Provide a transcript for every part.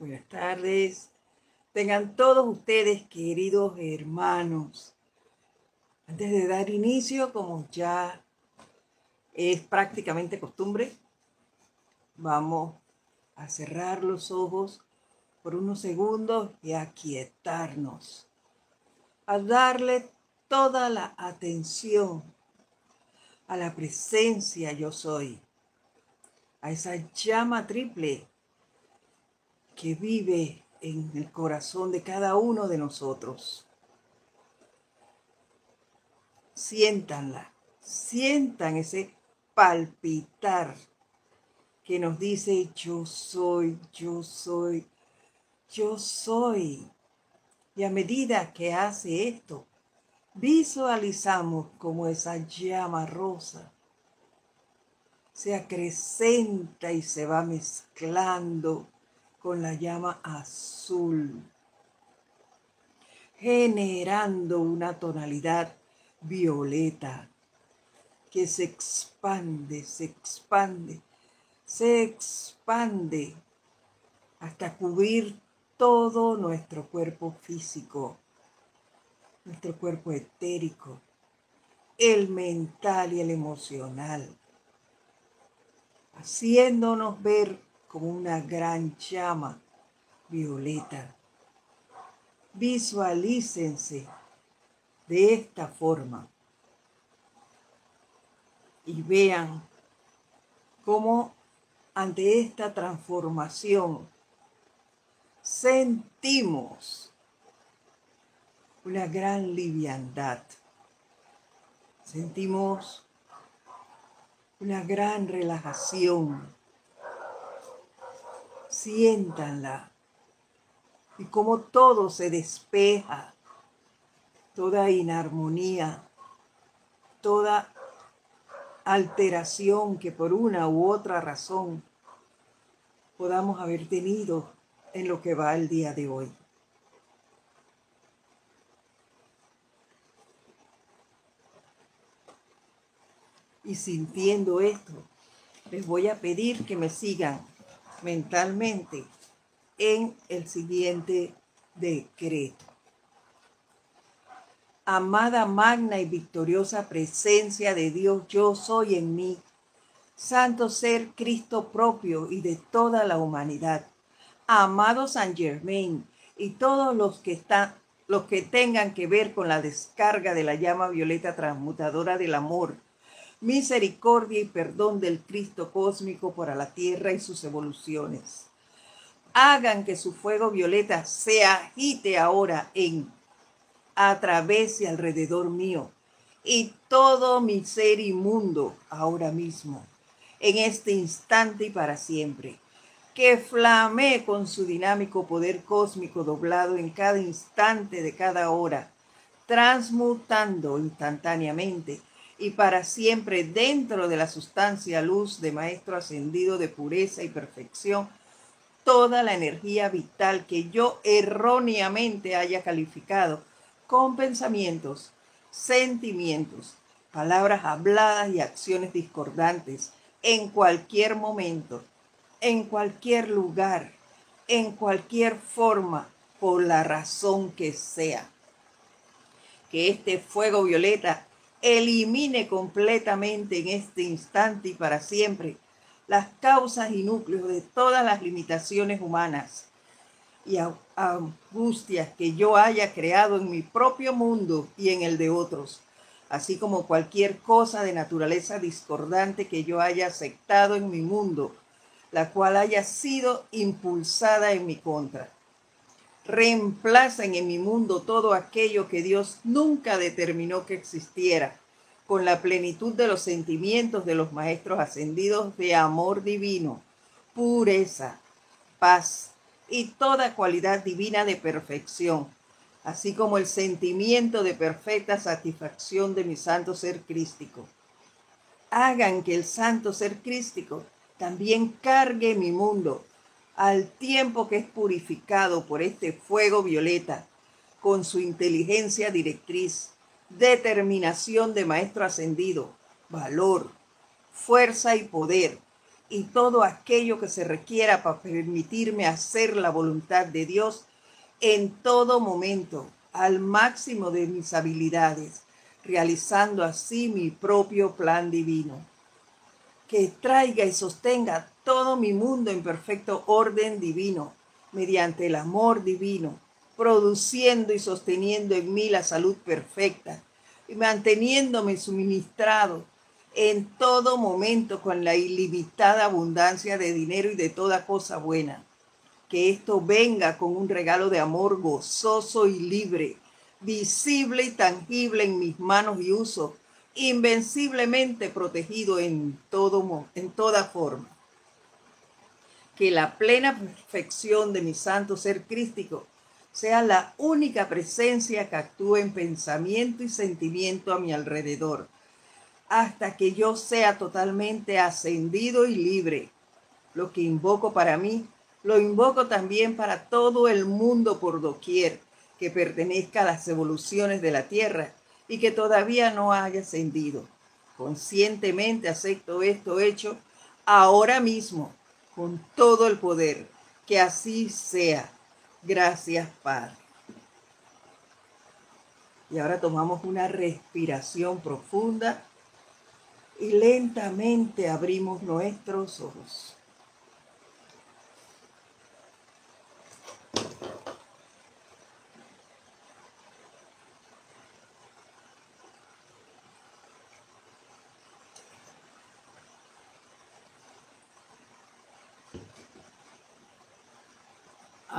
Buenas tardes. Tengan todos ustedes, queridos hermanos. Antes de dar inicio, como ya es prácticamente costumbre, vamos a cerrar los ojos por unos segundos y a quietarnos, a darle toda la atención a la presencia yo soy, a esa llama triple que vive en el corazón de cada uno de nosotros. Siéntanla, sientan ese palpitar que nos dice yo soy, yo soy, yo soy. Y a medida que hace esto, visualizamos como esa llama rosa se acrecenta y se va mezclando con la llama azul, generando una tonalidad violeta que se expande, se expande, se expande hasta cubrir todo nuestro cuerpo físico, nuestro cuerpo etérico, el mental y el emocional, haciéndonos ver como una gran llama violeta. Visualícense de esta forma y vean cómo ante esta transformación sentimos una gran liviandad. Sentimos una gran relajación siéntanla y como todo se despeja, toda inarmonía, toda alteración que por una u otra razón podamos haber tenido en lo que va el día de hoy. Y sintiendo esto, les voy a pedir que me sigan mentalmente en el siguiente decreto. Amada, magna y victoriosa presencia de Dios, yo soy en mí, santo ser Cristo propio y de toda la humanidad. Amado San Germain y todos los que están los que tengan que ver con la descarga de la llama violeta transmutadora del amor misericordia y perdón del Cristo cósmico para la tierra y sus evoluciones. Hagan que su fuego violeta se agite ahora en, a través y alrededor mío, y todo mi ser inmundo ahora mismo, en este instante y para siempre. Que flame con su dinámico poder cósmico doblado en cada instante de cada hora, transmutando instantáneamente y para siempre dentro de la sustancia luz de Maestro ascendido de pureza y perfección toda la energía vital que yo erróneamente haya calificado con pensamientos, sentimientos, palabras habladas y acciones discordantes en cualquier momento, en cualquier lugar, en cualquier forma, por la razón que sea. Que este fuego violeta elimine completamente en este instante y para siempre las causas y núcleos de todas las limitaciones humanas y angustias que yo haya creado en mi propio mundo y en el de otros, así como cualquier cosa de naturaleza discordante que yo haya aceptado en mi mundo, la cual haya sido impulsada en mi contra. Reemplacen en mi mundo todo aquello que Dios nunca determinó que existiera, con la plenitud de los sentimientos de los maestros ascendidos de amor divino, pureza, paz y toda cualidad divina de perfección, así como el sentimiento de perfecta satisfacción de mi santo ser crístico. Hagan que el santo ser crístico también cargue mi mundo al tiempo que es purificado por este fuego violeta, con su inteligencia directriz, determinación de maestro ascendido, valor, fuerza y poder, y todo aquello que se requiera para permitirme hacer la voluntad de Dios en todo momento, al máximo de mis habilidades, realizando así mi propio plan divino, que traiga y sostenga todo mi mundo en perfecto orden divino, mediante el amor divino, produciendo y sosteniendo en mí la salud perfecta y manteniéndome suministrado en todo momento con la ilimitada abundancia de dinero y de toda cosa buena. Que esto venga con un regalo de amor gozoso y libre, visible y tangible en mis manos y uso, invenciblemente protegido en, todo, en toda forma. Que la plena perfección de mi santo ser crístico sea la única presencia que actúe en pensamiento y sentimiento a mi alrededor hasta que yo sea totalmente ascendido y libre. Lo que invoco para mí, lo invoco también para todo el mundo por doquier que pertenezca a las evoluciones de la Tierra y que todavía no haya ascendido. Conscientemente acepto esto hecho ahora mismo, con todo el poder. Que así sea. Gracias, Padre. Y ahora tomamos una respiración profunda y lentamente abrimos nuestros ojos.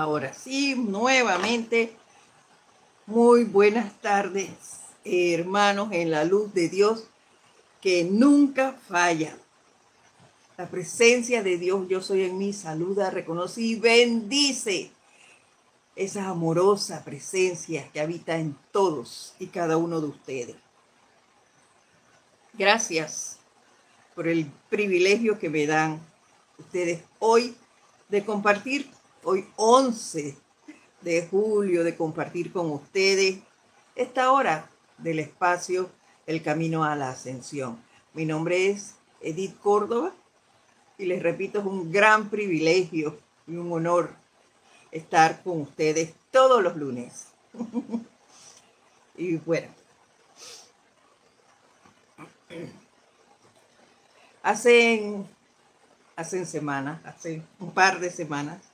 Ahora sí, nuevamente, muy buenas tardes, hermanos en la luz de Dios que nunca falla. La presencia de Dios, yo soy en mí, saluda, reconoce y bendice esa amorosa presencia que habita en todos y cada uno de ustedes. Gracias por el privilegio que me dan ustedes hoy de compartir, hoy 11 de julio, de compartir con ustedes esta hora del espacio el camino a la ascensión. Mi nombre es Edith Córdoba y les repito, es un gran privilegio y un honor estar con ustedes todos los lunes. y bueno, hacen, hacen semanas, hace un par de semanas,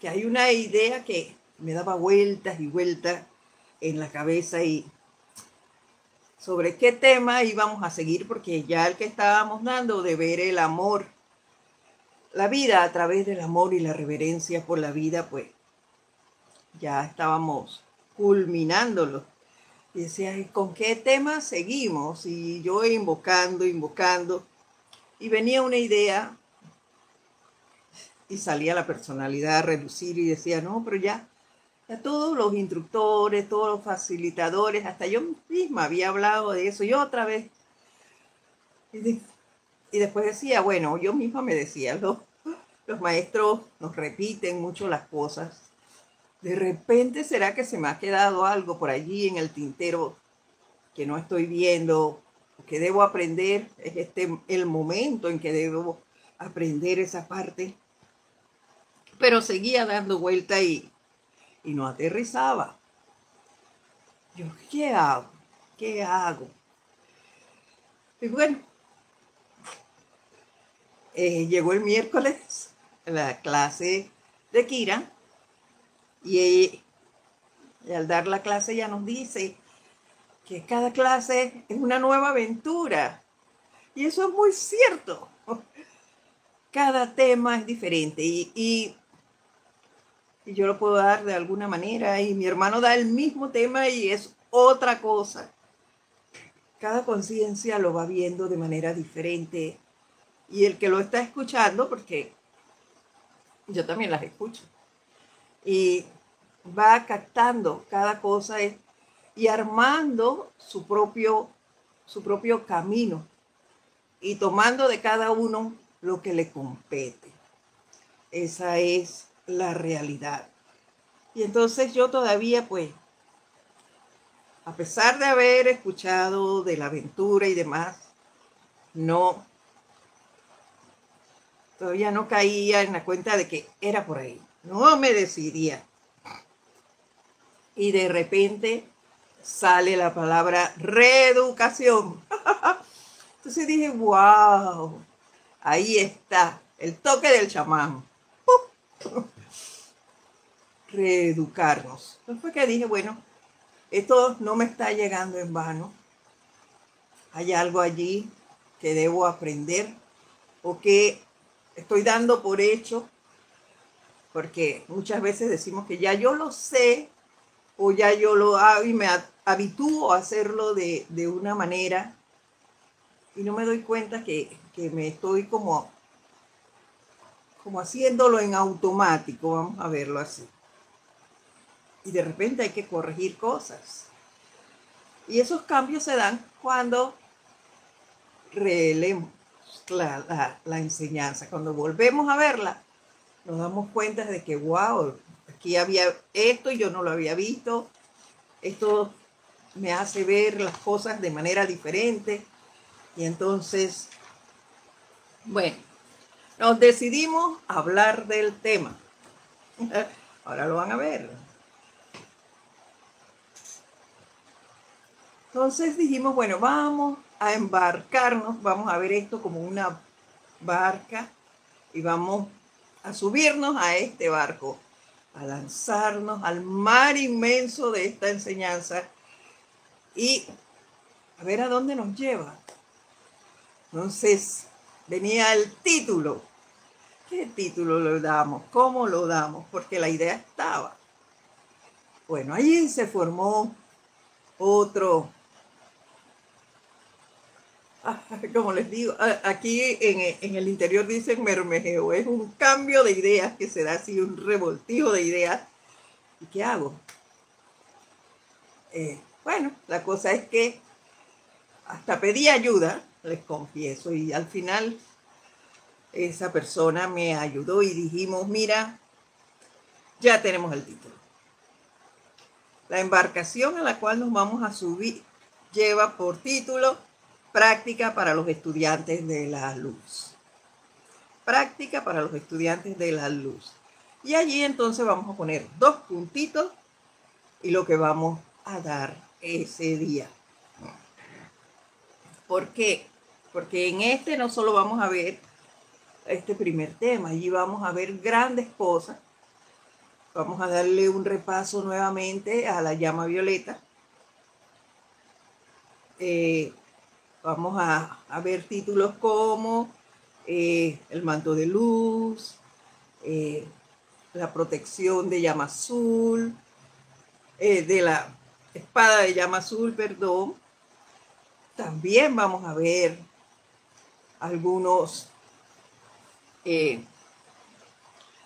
que hay una idea que me daba vueltas y vueltas en la cabeza y sobre qué tema íbamos a seguir, porque ya el que estábamos dando de ver el amor, la vida a través del amor y la reverencia por la vida, pues ya estábamos culminándolo. Y decía, ¿con qué tema seguimos? Y yo invocando, invocando. Y venía una idea y salía la personalidad a reducir y decía, no, pero ya a todos los instructores, todos los facilitadores, hasta yo misma había hablado de eso y otra vez. Y, después decía, bueno, yo misma me decía, los, los maestros nos repiten mucho las cosas. De repente será que se me ha quedado algo por allí en el tintero que no estoy viendo, que debo aprender, es este el momento en que debo aprender esa parte. Pero seguía dando vuelta y, y no aterrizaba. Yo, ¿qué hago? ¿Qué hago? Y bueno, eh, llegó el miércoles la clase de Kira y, al dar la clase ya nos dice que cada clase es una nueva aventura. Y eso es muy cierto. Cada tema es diferente y y yo lo puedo dar de alguna manera y mi hermano da el mismo tema y es otra cosa. Cada conciencia lo va viendo de manera diferente y el que lo está escuchando, porque yo también las escucho, y va captando cada cosa y armando su propio, su propio camino y tomando de cada uno lo que le compete. Esa es la realidad. Y entonces yo todavía, pues, a pesar de haber escuchado de la aventura y demás, no, Todavía no caía en la cuenta de que era por ahí. No me decidía. Y de repente sale la palabra reeducación. Entonces dije, wow, ahí está, el toque del chamán. Reeducarnos. Entonces fue que dije, bueno, esto no me está llegando en vano. Hay algo allí que debo aprender o que estoy dando por hecho, porque muchas veces decimos que ya yo lo sé o ya yo lo hago y me habitúo a hacerlo de, una manera y no me doy cuenta que, que me estoy como, como haciéndolo en automático, vamos a verlo así. Y de repente hay que corregir cosas. Y esos cambios se dan cuando releemos la, la, enseñanza. Cuando volvemos a verla, nos damos cuenta de que, wow, aquí había esto y yo no lo había visto. Esto me hace ver las cosas de manera diferente. Y entonces, bueno, nos decidimos hablar del tema. Ahora lo van a ver. Entonces dijimos, bueno, vamos a embarcarnos, vamos a ver esto como una barca y vamos a subirnos a este barco, a lanzarnos al mar inmenso de esta enseñanza y a ver a dónde nos lleva. Entonces venía el título. ¿Qué título le damos? ¿Cómo lo damos? Porque la idea estaba. Bueno, ahí se formó otro como les digo, aquí en, el interior dicen mermejeo, es un cambio de ideas que se da así, un revoltijo de ideas. ¿Y qué hago? Eh, bueno, la cosa es que hasta pedí ayuda, les confieso, y al final esa persona me ayudó y dijimos, mira, ya tenemos el título. La embarcación a la cual nos vamos a subir lleva por título Práctica para los estudiantes de la luz. Práctica para los estudiantes de la luz. Y allí entonces vamos a poner dos puntitos y lo que vamos a dar ese día. ¿Por qué? Porque en este no solo vamos a ver este primer tema, allí vamos a ver grandes cosas. Vamos a darle un repaso nuevamente a la llama violeta. Eh, Vamos a, ver títulos como eh, El manto de luz, eh, La protección de llama azul, eh, de la espada de llama azul, perdón. También vamos a ver algunos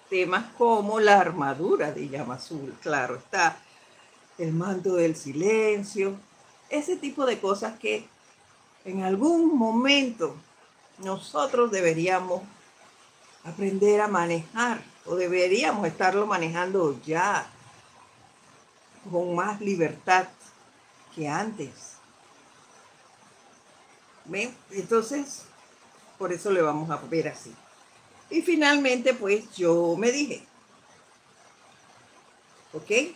temas como la armadura de llama azul, claro, está el manto del silencio, ese tipo de cosas que en algún momento nosotros deberíamos aprender a manejar o deberíamos estarlo manejando ya con más libertad que antes. ¿Ven? Entonces, por eso le vamos a ver así. Y finalmente, pues yo me dije, ¿ok?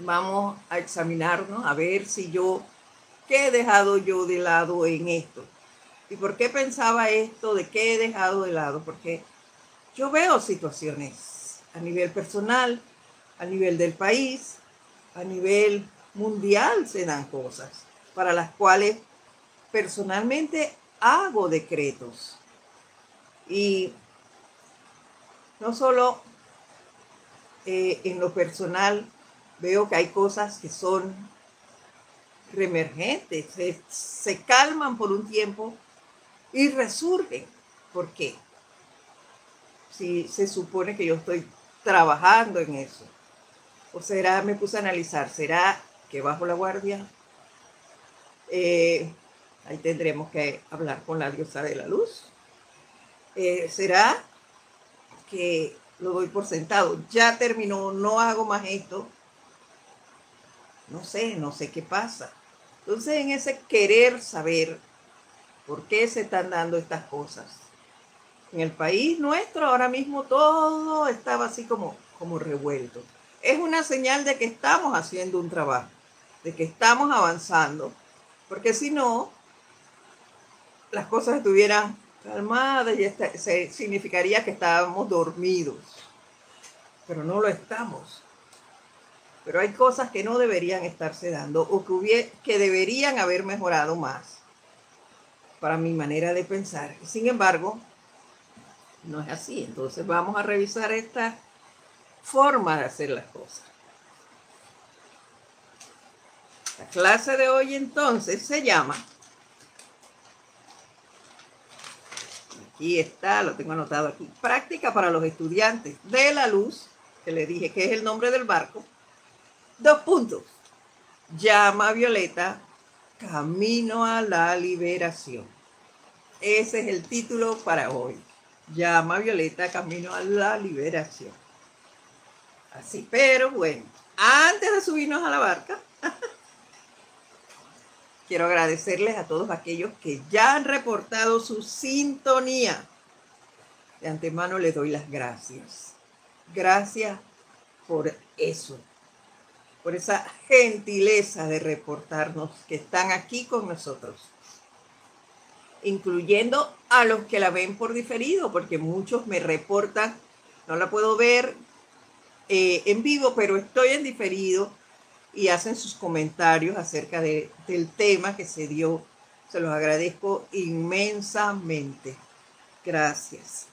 Vamos a examinarnos, a ver si yo ¿Qué he dejado yo de lado en esto? ¿Y por qué pensaba esto de qué he dejado de lado? Porque yo veo situaciones a nivel personal, a nivel del país, a nivel mundial se dan cosas para las cuales personalmente hago decretos. Y no solo eh, en lo personal veo que hay cosas que son reemergentes, se, calman por un tiempo y resurgen. ¿Por qué? Si se supone que yo estoy trabajando en eso. O será, me puse a analizar, ¿será que bajo la guardia? Eh, ahí tendremos que hablar con la diosa de la luz. Eh, ¿Será que lo doy por sentado? Ya terminó, no hago más esto. No sé, no sé qué pasa. Entonces, en ese querer saber por qué se están dando estas cosas, En el país nuestro ahora mismo todo estaba así como, como revuelto. Es una señal de que estamos haciendo un trabajo, de que estamos avanzando, porque si no, las cosas estuvieran calmadas y se, significaría que estábamos dormidos, pero no lo estamos. Pero hay cosas que no deberían estarse dando o que, que deberían haber mejorado más para mi manera de pensar. Sin embargo, no es así. Entonces vamos a revisar esta forma de hacer las cosas. La clase de hoy entonces se llama, aquí está, lo tengo anotado aquí, práctica para los estudiantes de la luz, que le dije que es el nombre del barco. Dos puntos. Llama Violeta, camino a la liberación. Ese es el título para hoy. Llama Violeta Camino a la Liberación. Así, pero bueno, antes de subirnos a la barca, quiero agradecerles a todos aquellos que ya han reportado su sintonía. De antemano les doy las gracias. Gracias por eso, por esa gentileza de reportarnos que están aquí con nosotros incluyendo a los que la ven por diferido, porque muchos me reportan, no la puedo ver eh, en vivo, pero estoy en diferido y hacen sus comentarios acerca de, del tema que se dio. Se los agradezco inmensamente. Gracias.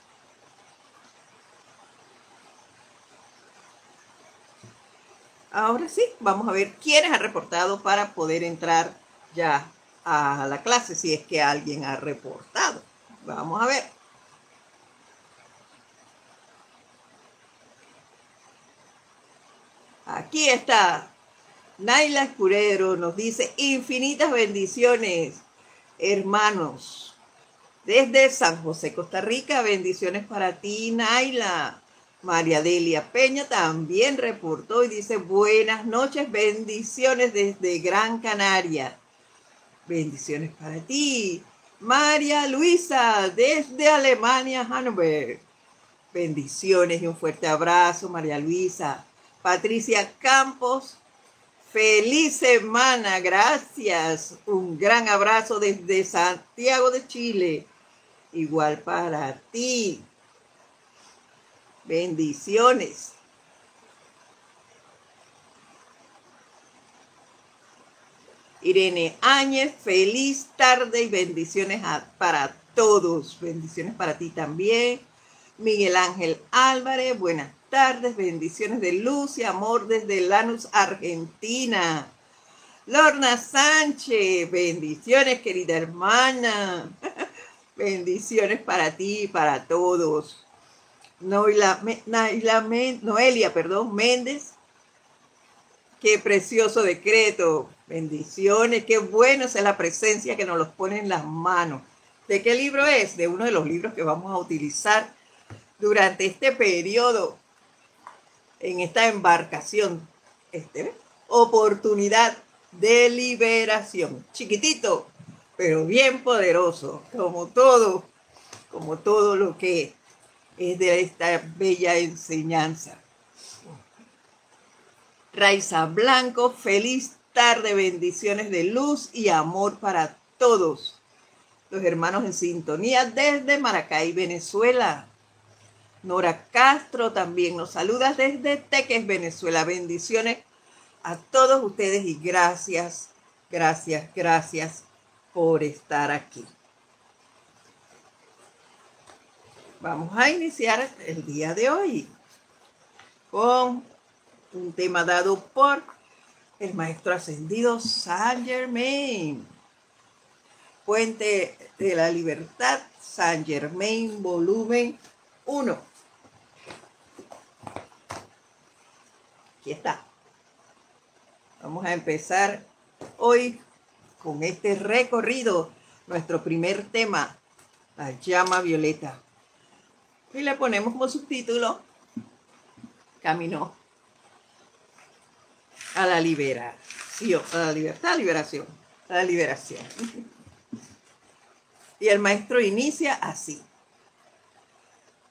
Ahora sí, vamos a ver quiénes han reportado para poder entrar ya a la clase si es que alguien ha reportado. Vamos a ver. Aquí está. Naila Escurero nos dice infinitas bendiciones, hermanos. Desde San José, Costa Rica, bendiciones para ti, Naila. María Delia Peña también reportó y dice buenas noches, bendiciones desde Gran Canaria. Bendiciones para ti. María Luisa, desde Alemania, Hannover. Bendiciones y un fuerte abrazo, María Luisa. Patricia Campos, feliz semana, gracias. Un gran abrazo desde Santiago de Chile. Igual para ti. Bendiciones. Irene Áñez, feliz tarde y bendiciones para todos. Bendiciones para ti también. Miguel Ángel Álvarez, buenas tardes, bendiciones de luz y amor desde Lanús, Argentina. Lorna Sánchez, bendiciones querida hermana. bendiciones para ti y para todos. Noelia, Noelia perdón, Méndez, qué precioso decreto. Bendiciones, qué bueno es la presencia que nos los pone en las manos. ¿De qué libro es? De uno de los libros que vamos a utilizar durante este periodo, en esta embarcación, este, oportunidad de liberación. Chiquitito, pero bien poderoso, como todo, como todo lo que es de esta bella enseñanza. Raiza Blanco, feliz tarde, bendiciones de luz y amor para todos. Los hermanos en sintonía desde Maracay, Venezuela. Nora Castro también nos saluda desde Teques, Venezuela. Bendiciones a todos ustedes y gracias, gracias, gracias por estar aquí. Vamos a iniciar el día de hoy con un tema dado por el maestro ascendido Saint Germain. Puente de la Libertad, Saint Germain, volumen 1. Aquí está. Vamos a empezar hoy con este recorrido, nuestro primer tema, la llama violeta. Y le ponemos como subtítulo, Camino a la liberación, a la libertad, liberación, a la liberación. Y el maestro inicia así.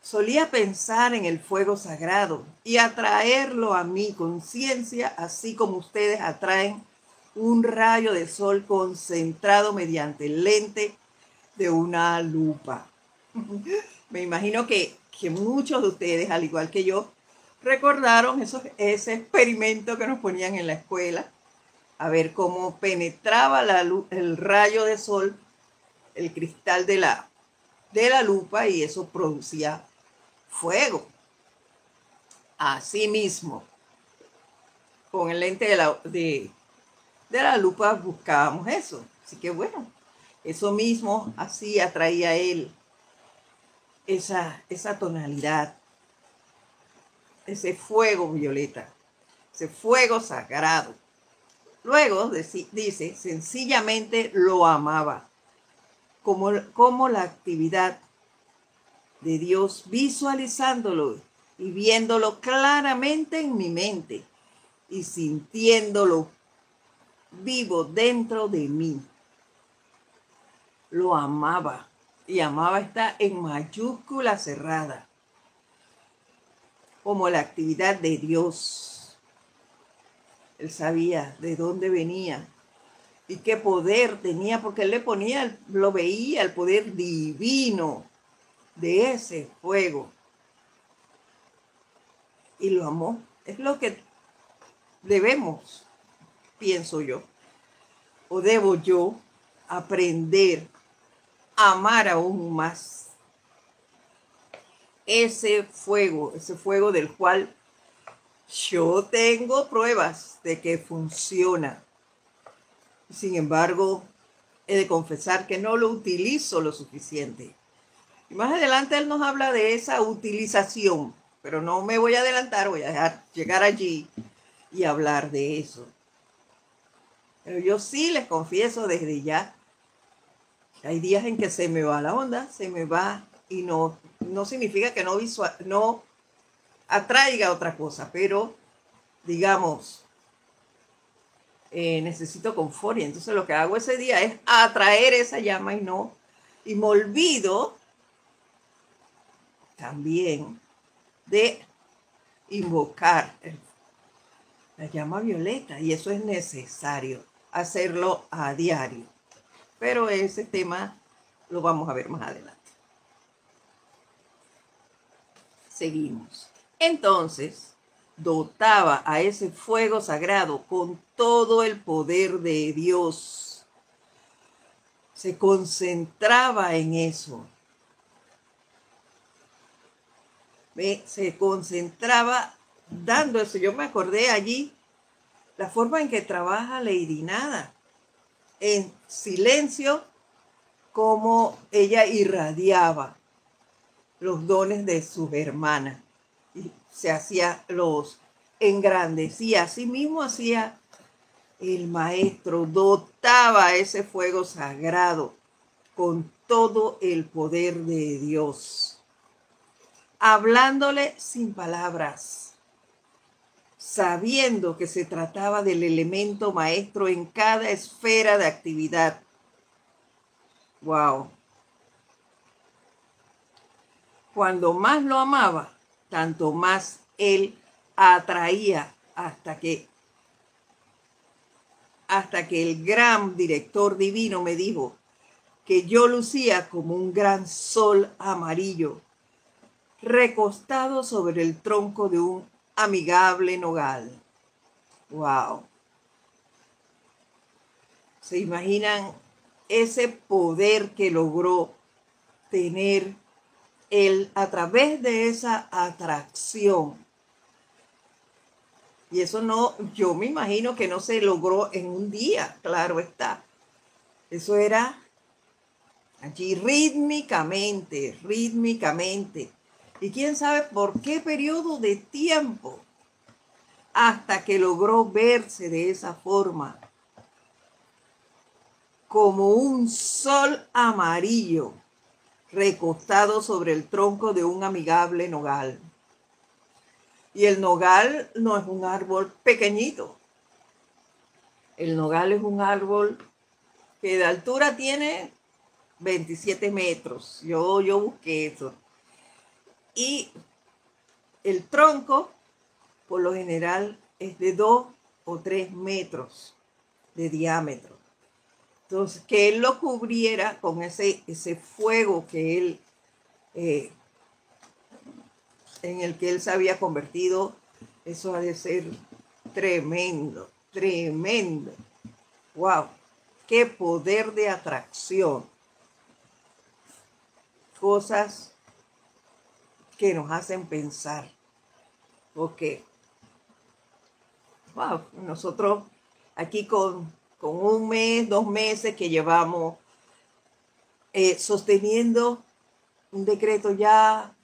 Solía pensar en el fuego sagrado y atraerlo a mi conciencia, así como ustedes atraen un rayo de sol concentrado mediante el lente de una lupa. Me imagino que, que, muchos de ustedes, al igual que yo, recordaron ese experimento que nos ponían en la escuela, a ver cómo penetraba la el rayo de sol, el cristal de la, de la lupa y eso producía fuego. Asimismo, con el lente de la, de, de la lupa buscábamos eso. Así que bueno, eso mismo así atraía a él esa, esa tonalidad, ese fuego violeta, ese fuego sagrado. Luego dice, sencillamente lo amaba, como, como la actividad de Dios, visualizándolo y viéndolo claramente en mi mente y sintiéndolo vivo dentro de mí. Lo amaba y amaba está en mayúscula cerrada, como la actividad de Dios. Él sabía de dónde venía y qué poder tenía, porque él le ponía, lo veía, el poder divino de ese fuego. Y lo amó. Es lo que debemos, pienso yo, o debo yo aprender amar aún más ese fuego, ese fuego del cual yo tengo pruebas de que funciona. Sin embargo, he de confesar que no lo utilizo lo suficiente. Y más adelante él nos habla de esa utilización, pero no me voy a adelantar, voy a dejar llegar allí y hablar de eso. Pero yo sí les confieso desde ya, hay días en que se me va la onda, se me va y no, no significa que no, visual, no atraiga otra cosa, pero digamos, eh, necesito confort y entonces lo que hago ese día es atraer esa llama y no, y me olvido también de invocar la llama violeta y eso es necesario hacerlo a diario. Pero ese tema lo vamos a ver más adelante. Seguimos. Entonces, dotaba a ese fuego sagrado con todo el poder de Dios. Se concentraba en eso se concentraba dando eso. Yo me acordé allí la forma en que trabaja Lady Nada, en silencio, como ella irradiaba los dones de sus hermanas y se hacía los engrandecía. Así mismo hacía el maestro, dotaba ese fuego sagrado con todo el poder de Dios hablándole sin palabras, sabiendo que se trataba del elemento maestro en cada esfera de actividad. Wow. Cuando más lo amaba, tanto más él atraía hasta que hasta que el gran director divino me dijo que yo lucía como un gran sol amarillo recostado sobre el tronco de un amigable nogal. ¡Wow! ¿Se imaginan ese poder que logró tener él a través de esa atracción? Y eso no, yo me imagino que no se logró en un día, claro está. Eso era allí rítmicamente, rítmicamente y quién sabe por qué periodo de tiempo hasta que logró verse de esa forma, como un sol amarillo recostado sobre el tronco de un amigable nogal. Y el nogal no es un árbol pequeñito. El nogal es un árbol que de altura tiene 27 metros. Yo, yo busqué eso y el tronco, por lo general, es de 2 o 3 metros de diámetro. Entonces, que él lo cubriera con ese, ese fuego que él, eh, en el que él se había convertido, eso ha de ser tremendo, tremendo. ¡Wow! ¡Qué poder de atracción! Cosas que nos hacen pensar. Wow, nosotros aquí con, un mes, dos meses que llevamos eh, sosteniendo un decreto ya,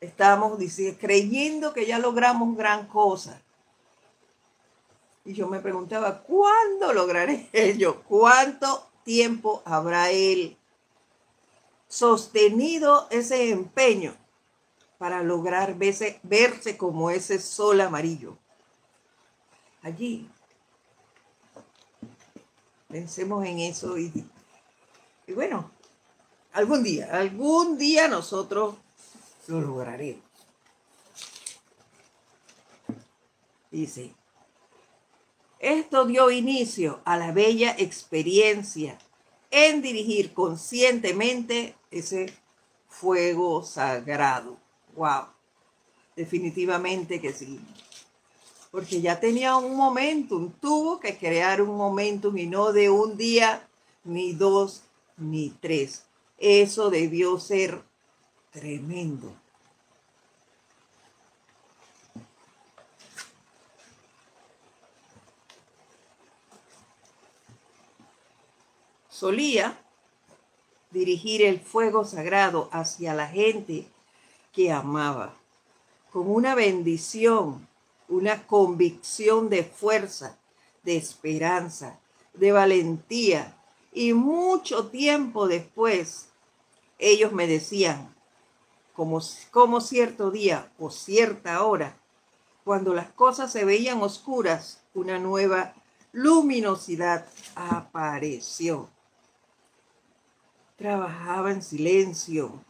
estamos diciendo, creyendo que ya logramos gran cosa. Y yo me preguntaba, ¿cuándo lograré ello? ¿Cuánto tiempo habrá él sostenido ese empeño? Para lograr verse, verse como ese sol amarillo. Allí. Pensemos en eso y, y bueno, algún día, algún día nosotros lo lograremos. Dice, esto dio inicio a la bella experiencia en dirigir conscientemente ese fuego sagrado. Wow, definitivamente que sí. Porque ya tenía un momentum, tuvo que crear un momentum y no de un día, ni dos, ni tres. Eso debió ser tremendo. Solía dirigir el fuego sagrado hacia la gente que amaba, con una bendición, una convicción de fuerza, de esperanza, de valentía. Y mucho tiempo después, ellos me decían, como, como cierto día o cierta hora, cuando las cosas se veían oscuras, una nueva luminosidad apareció. Trabajaba en silencio,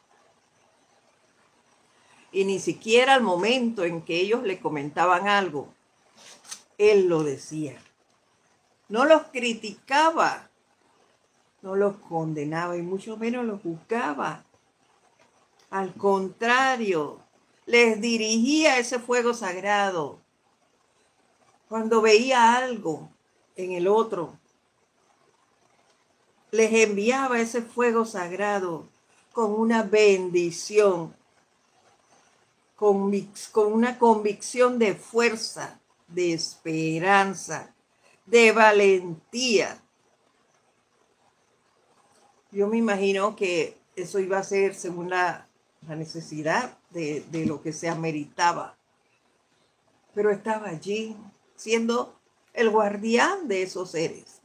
y ni siquiera al momento en que ellos le comentaban algo, él lo decía. No los criticaba, no los condenaba y mucho menos los juzgaba. Al contrario, les dirigía ese fuego sagrado. Cuando veía algo en el otro, les enviaba ese fuego sagrado con una bendición con, una convicción de fuerza, de esperanza, de valentía. Yo me imagino que eso iba a ser según la, necesidad de, de lo que se ameritaba. Pero estaba allí siendo el guardián de esos seres.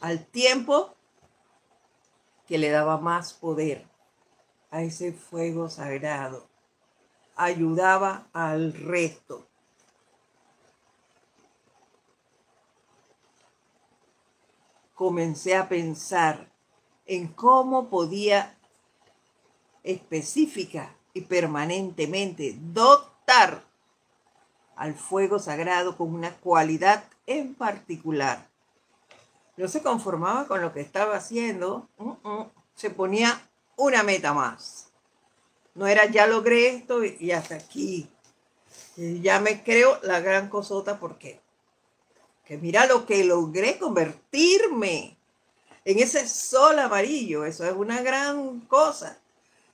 Al tiempo que le daba más poder a ese fuego sagrado ayudaba al resto. Comencé a pensar en cómo podía específica y permanentemente dotar al fuego sagrado con una cualidad en particular. No se conformaba con lo que estaba haciendo, se ponía una meta más. No era ya logré esto y hasta aquí. ya me creo la gran cosota porque que mira lo que logré convertirme en ese sol amarillo. Eso es una gran cosa.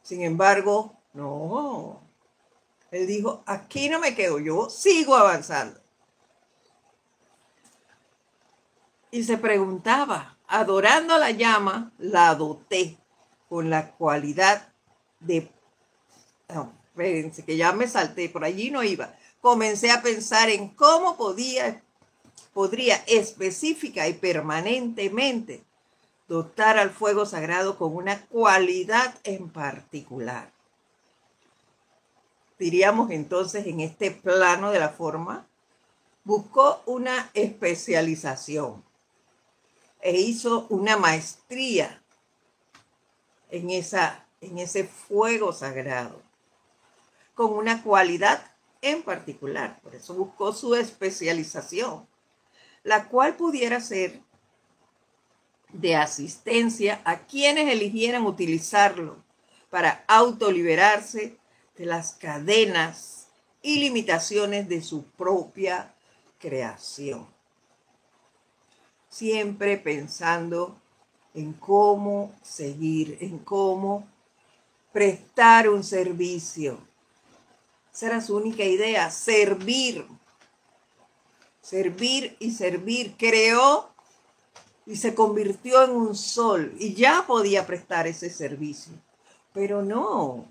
Sin embargo, no. Él dijo, aquí no me quedo, yo sigo avanzando. Y se preguntaba, adorando a la llama, la doté con la cualidad de no, espérense, que ya me salté, por allí no iba. Comencé a pensar en cómo podía, podría específica y permanentemente dotar al fuego sagrado con una cualidad en particular. Diríamos entonces en este plano de la forma, buscó una especialización e hizo una maestría en esa en ese fuego sagrado, con una cualidad en particular. Por eso buscó su especialización, la cual pudiera ser de asistencia a quienes eligieran utilizarlo para autoliberarse de las cadenas y limitaciones de su propia creación. Siempre pensando en cómo seguir, en cómo prestar un servicio. Esa era su única idea, servir. Servir y servir. Creó y se convirtió en un sol y ya podía prestar ese servicio. Pero no,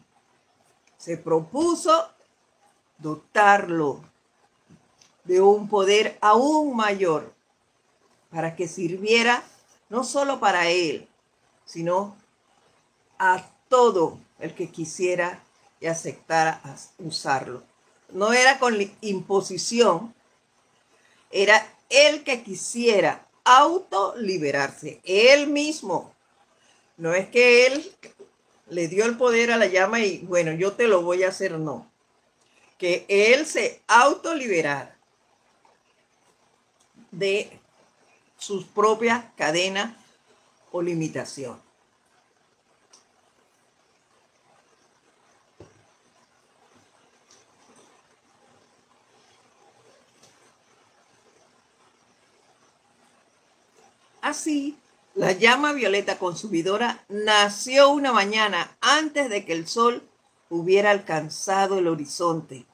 se propuso dotarlo de un poder aún mayor para que sirviera no solo para él, sino a todo el que quisiera y aceptara usarlo. No era con imposición, era el que quisiera autoliberarse, él mismo. No es que él le dio el poder a la llama y bueno, yo te lo voy a hacer, no. Que él se autoliberara de sus propias cadenas o limitaciones. Así, la llama violeta consumidora nació una mañana antes de que el sol hubiera alcanzado el horizonte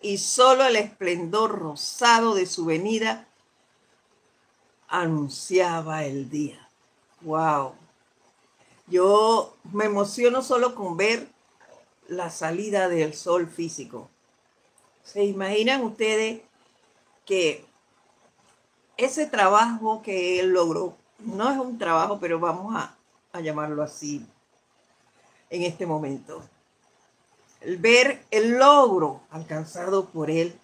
y solo el esplendor rosado de su venida anunciaba el día. ¡Wow! Yo me emociono solo con ver la salida del sol físico. ¿Se imaginan ustedes que ese trabajo que él logró, no es un trabajo, pero vamos a, a llamarlo así en este momento. El ver el logro alcanzado por él,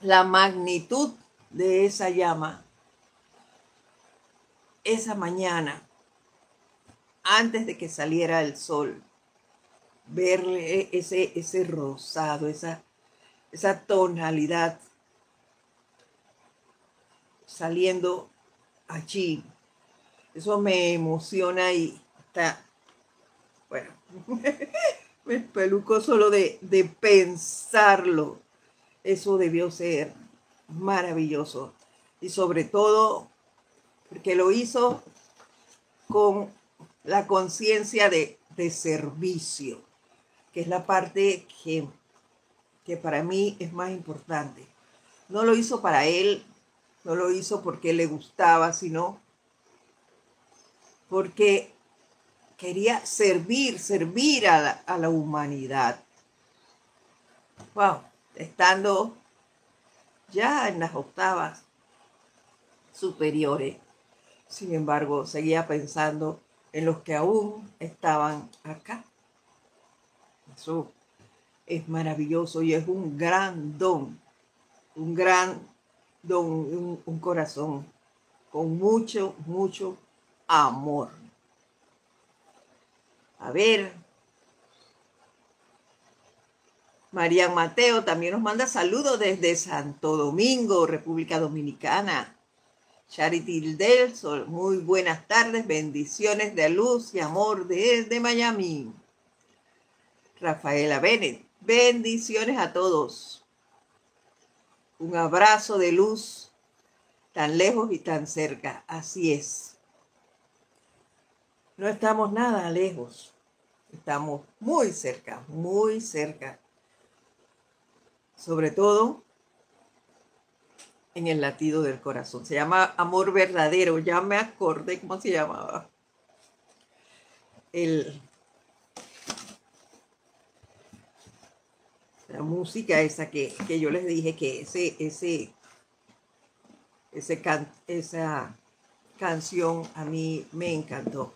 la magnitud de esa llama, esa mañana, antes de que saliera el sol, verle ese, ese rosado, esa, esa tonalidad saliendo allí. Eso me emociona y está, bueno, me peluco solo de, de pensarlo. Eso debió ser maravilloso. Y sobre todo, porque lo hizo con la conciencia de, de, servicio, que es la parte que, que para mí es más importante. No lo hizo para él no lo hizo porque le gustaba, sino porque quería servir, servir a la, a la humanidad. Wow, estando ya en las octavas superiores. Sin embargo, seguía pensando en los que aún estaban acá. Eso es maravilloso y es un gran don, un gran don, un, corazón con mucho, mucho amor. A ver, María Mateo también nos manda saludos desde Santo Domingo, República Dominicana. Charity del Sol, muy buenas tardes, bendiciones de luz y amor desde Miami. Rafaela Bennett, bendiciones a todos un abrazo de luz tan lejos y tan cerca. Así es. No estamos nada lejos, estamos muy cerca, muy cerca. Sobre todo en el latido del corazón. Se llama amor verdadero. Ya me acordé cómo se llamaba. El, la música esa que, yo les dije que ese, ese, ese esa canción a mí me encantó.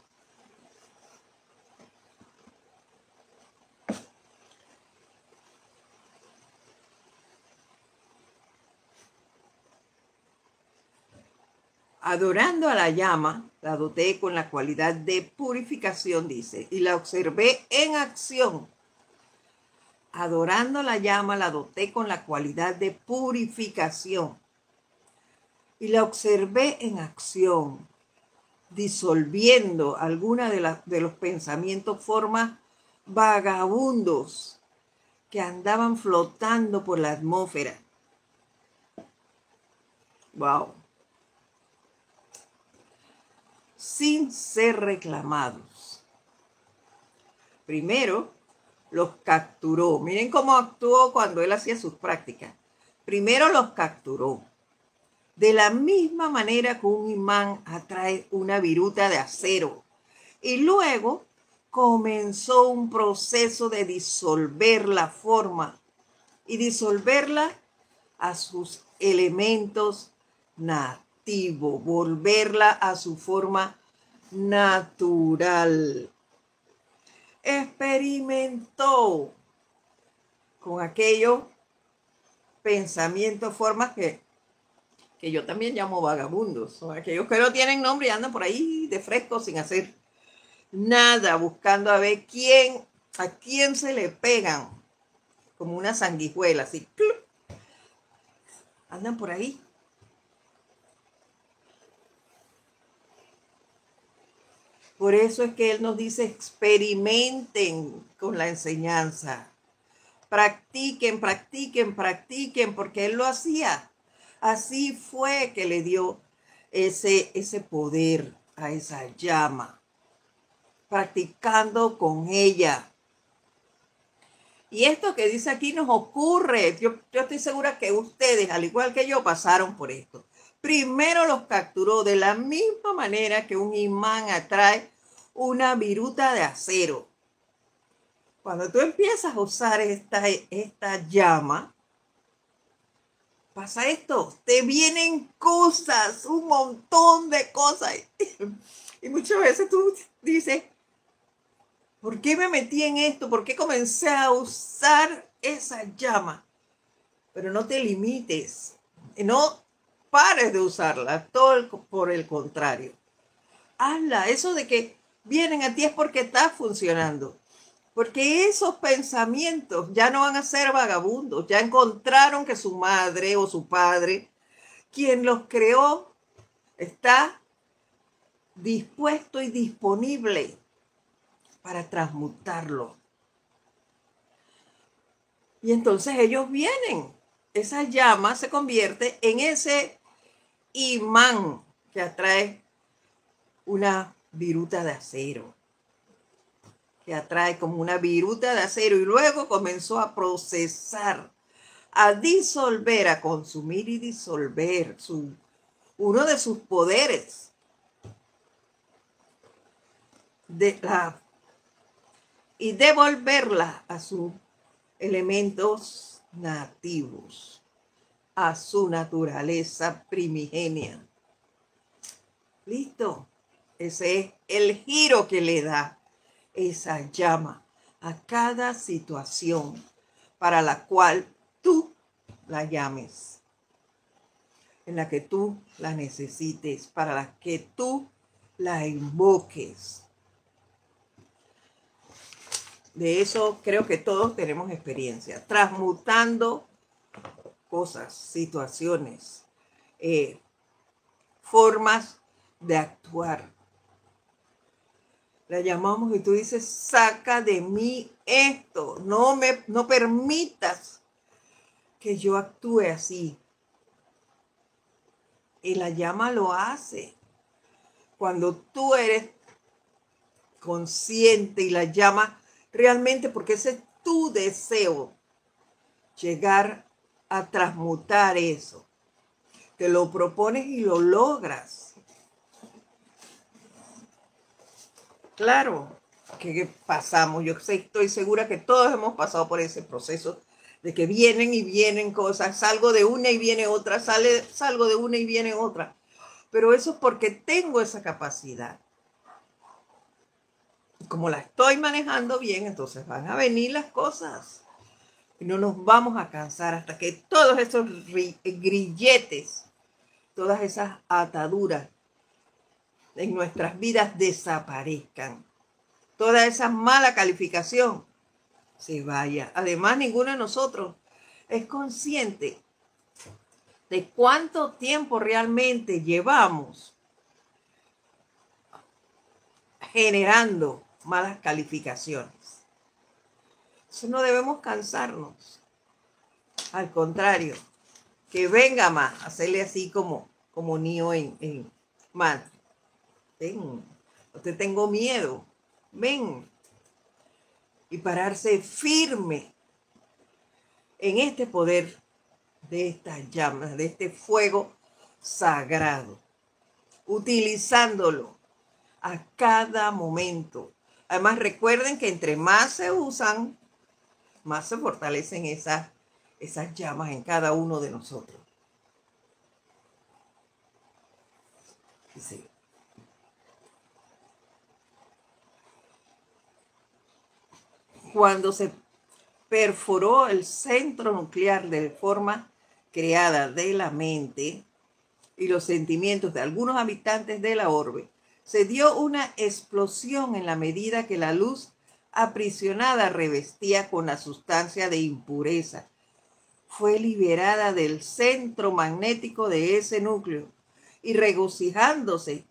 Adorando a la llama, La doté con la cualidad de purificación, dice, y la observé en acción. Adorando la llama, la doté con la cualidad de purificación. Y la observé en acción, disolviendo alguna de, de los pensamientos, formas vagabundos que andaban flotando por la atmósfera. Wow. Sin ser reclamados. Primero, los capturó. Miren cómo actuó cuando él hacía sus prácticas. Primero los capturó. De la misma manera que un imán atrae una viruta de acero. Y luego comenzó un proceso de disolver la forma y disolverla a sus elementos nativos, volverla a su forma natural. Experimentó con aquellos pensamientos, formas que, que yo también llamo vagabundos, son aquellos que no tienen nombre y andan por ahí de fresco sin hacer nada, buscando a ver quién, a quién se le pegan, como una sanguijuela, así. Andan por ahí. Por eso es que Él nos dice, experimenten con la enseñanza. Practiquen, practiquen, practiquen, porque Él lo hacía. Así fue que le dio ese, ese poder a esa llama practicando con ella. Y esto que dice aquí nos ocurre. Yo, estoy segura que ustedes, al igual que yo, pasaron por esto. Primero los capturó de la misma manera que un imán atrae una viruta de acero. Cuando tú empiezas a usar esta, esta llama, pasa esto, te vienen cosas, un montón de cosas. Y muchas veces tú dices, ¿Por qué me metí en esto? ¿Por qué comencé a usar esa llama? Pero no te limites. No pares de usarla. Todo por el contrario. Hazla. Eso de que vienen a ti es porque está funcionando. Porque esos pensamientos ya no van a ser vagabundos. Ya encontraron que su madre o su padre, quien los creó, está dispuesto y disponible para transmutarlo. Y entonces ellos vienen. Esa llama se convierte en ese imán que atrae una viruta de acero. Que atrae como una viruta de acero y luego comenzó a procesar, a disolver, a consumir y disolver su, uno de sus poderes de la y devolverla a sus elementos nativos, a su naturaleza primigenia. Listo. Ese es el giro que le da esa llama a cada situación para la cual tú la llames, en la que tú la necesites, para la que tú la invoques. De eso creo que todos tenemos experiencia, transmutando cosas, situaciones, eh, formas de actuar. La llamamos y tú dices, saca de mí esto, no me no permitas que yo actúe así. Y la llama lo hace. Cuando tú eres consciente y la llama realmente porque ese es tu deseo, llegar a transmutar eso. Te lo propones y lo logras. Claro que pasamos, yo estoy segura que todos hemos pasado por ese proceso de que vienen y vienen cosas, salgo de una y viene otra, sale, salgo de una y viene otra. Pero eso es porque tengo esa capacidad como la estoy manejando bien, entonces van a venir las cosas. Y no nos vamos a cansar hasta que todos esos grilletes, todas esas ataduras en nuestras vidas desaparezcan. Toda esa mala calificación se vaya. Además, ninguno de nosotros es consciente de cuánto tiempo realmente llevamos generando malas calificaciones. Eso no debemos cansarnos. Al contrario, que venga más, hacerle así como, como en, en. Ven, no te tengo miedo. Ven. Y pararse firme en este poder de estas llamas, de este fuego sagrado, utilizándolo a cada momento. Además, recuerden que entre más se usan, más se fortalecen esas, esas llamas en cada uno de nosotros. Cuando se perforó el centro nuclear de forma creada de la mente y los sentimientos de algunos habitantes de la orbe, se dio una explosión en la medida que la luz aprisionada revestía con la sustancia de impureza. Fue liberada del centro magnético de ese núcleo y regocijándose,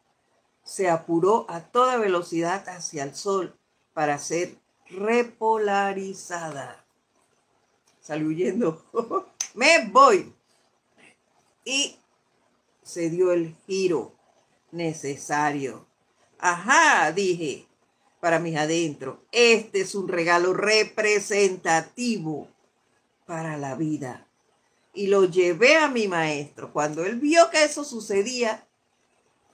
se apuró a toda velocidad hacia el sol para ser repolarizada. Saluyendo, me voy. Y se dio el giro necesario. Ajá, dije, para mis adentros, este es un regalo representativo para la vida. Y lo llevé a mi maestro. Cuando él vio que eso sucedía,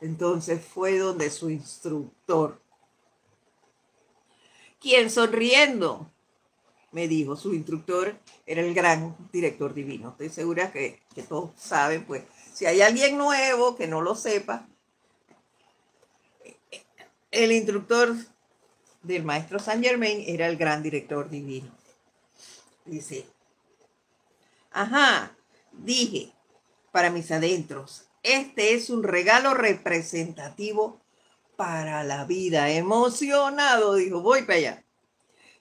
entonces fue donde su instructor, quien sonriendo me dijo, su instructor era el gran director divino. Estoy segura que, todos saben, pues, si hay alguien nuevo que no lo sepa, el instructor del maestro Saint Germain era el gran director divino. Dice, ajá, dije para mis adentros, este es un regalo representativo para la vida. Emocionado, dijo, voy para allá.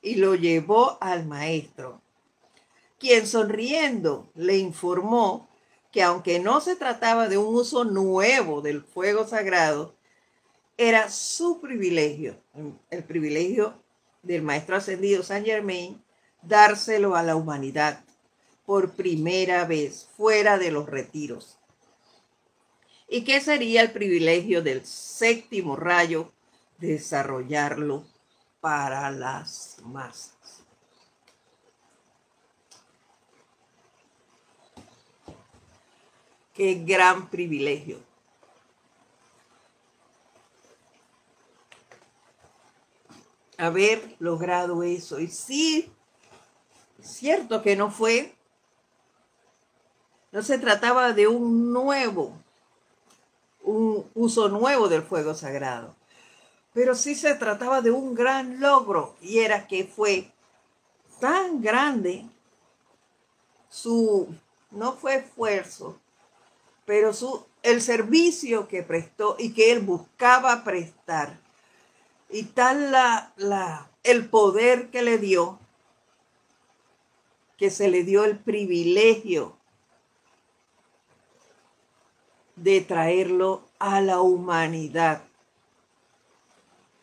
Y lo llevó al maestro, quien sonriendo le informó que aunque no se trataba de un uso nuevo del fuego sagrado, era su privilegio, el privilegio del maestro ascendido Saint Germain, dárselo a la humanidad por primera vez fuera de los retiros. ¿Y qué sería el privilegio del séptimo rayo? Desarrollarlo para las masas. Qué gran privilegio. haber logrado eso. Y sí, es cierto que no fue, no se trataba de un nuevo, un uso nuevo del fuego sagrado, pero sí se trataba de un gran logro y era que fue tan grande su, no fue esfuerzo, pero su, el servicio que prestó y que él buscaba prestar. Y tal la, la, el poder que le dio, que se le dio el privilegio de traerlo a la humanidad.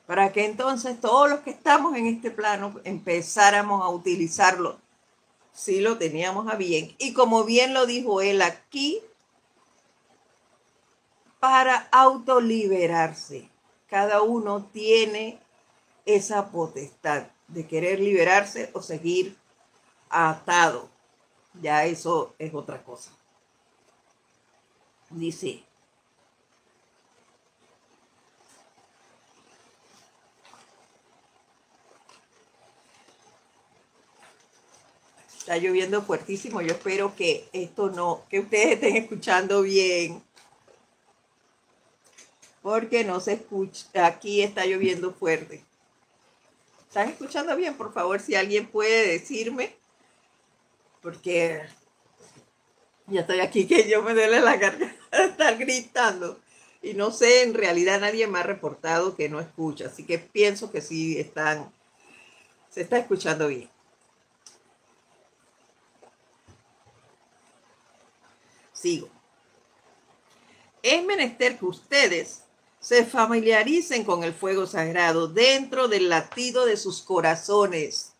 Para que entonces todos los que estamos en este plano empezáramos a utilizarlo. Si lo teníamos a bien. Y como bien lo dijo él aquí, para autoliberarse cada uno tiene esa potestad de querer liberarse o seguir atado. Ya eso es otra cosa. Dice, está lloviendo fuertísimo. Yo espero que esto no, que ustedes estén escuchando bien porque no se escucha, aquí está lloviendo fuerte. ¿Están escuchando bien? Por favor, si alguien puede decirme, porque ya estoy aquí que yo me duele la garganta estar gritando. y no sé, en realidad nadie me ha reportado que no escucha, así que pienso que sí están, se está escuchando bien. Sigo. Es menester que ustedes se familiaricen con el fuego sagrado dentro del latido de sus corazones.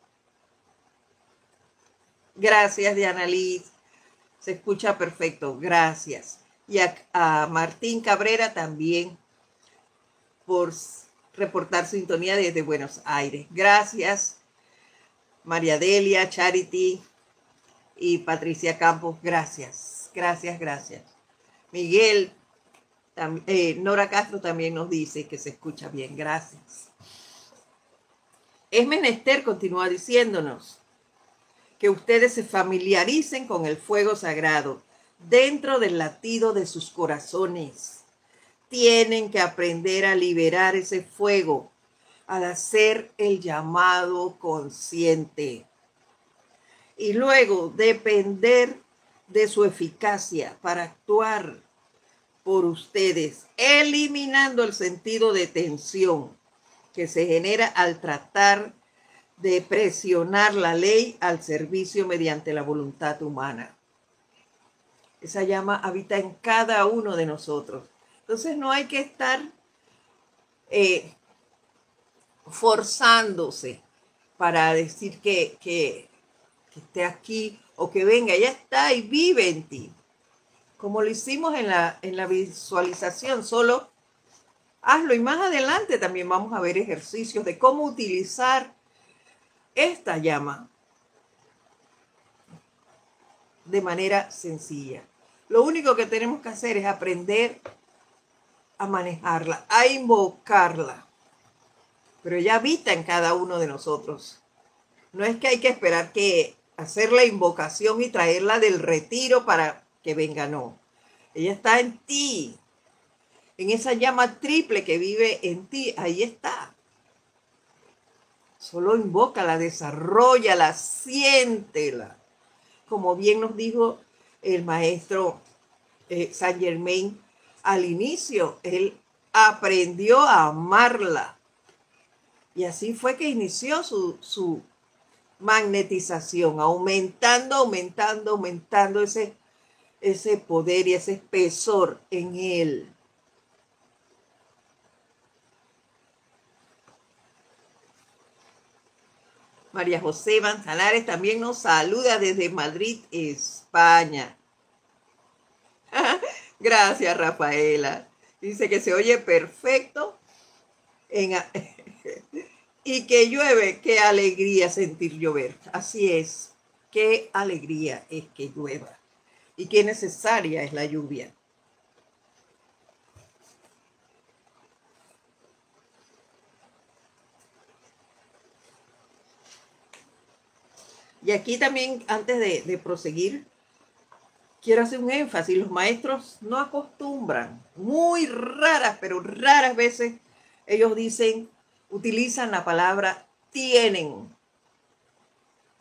Gracias, Diana Liz. Se escucha perfecto. Gracias. Y a, Martín Cabrera también por reportar sintonía desde Buenos Aires. Gracias. María Delia, Charity y Patricia Campos. Gracias. Gracias, gracias. Miguel, eh, Nora Castro también nos dice que se escucha bien. Gracias. Es menester, continúa diciéndonos, que ustedes se familiaricen con el fuego sagrado dentro del latido de sus corazones. Tienen que aprender a liberar ese fuego al hacer el llamado consciente. Y luego depender de su eficacia para actuar por ustedes, eliminando el sentido de tensión que se genera al tratar de presionar la ley al servicio mediante la voluntad humana. Esa llama habita en cada uno de nosotros. Entonces no hay que estar eh, forzándose para decir que, que, que esté aquí o que venga, ya está y vive en ti como lo hicimos en la, en la visualización, solo hazlo y más adelante también vamos a ver ejercicios de cómo utilizar esta llama de manera sencilla. Lo único que tenemos que hacer es aprender a manejarla, a invocarla. Pero ella habita en cada uno de nosotros. No es que hay que esperar que hacer la invocación y traerla del retiro para que venga, no. Ella está en ti. En esa llama triple que vive en ti, ahí está. Solo invócala, desarrollala, siéntela. Como bien nos dijo el maestro eh, Saint Germain al inicio, él aprendió a amarla. Y así fue que inició su, su magnetización, aumentando, aumentando, aumentando ese ese poder y ese espesor en él. María José Manzanares también nos saluda desde Madrid, España. Gracias, Rafaela. Dice que se oye perfecto y que llueve. Qué alegría sentir llover. Así es. Qué alegría es que llueva y qué necesaria es la lluvia. Y aquí también, antes de, proseguir, quiero hacer un énfasis. Los maestros no acostumbran, muy raras, pero raras veces, ellos dicen, utilizan la palabra tienen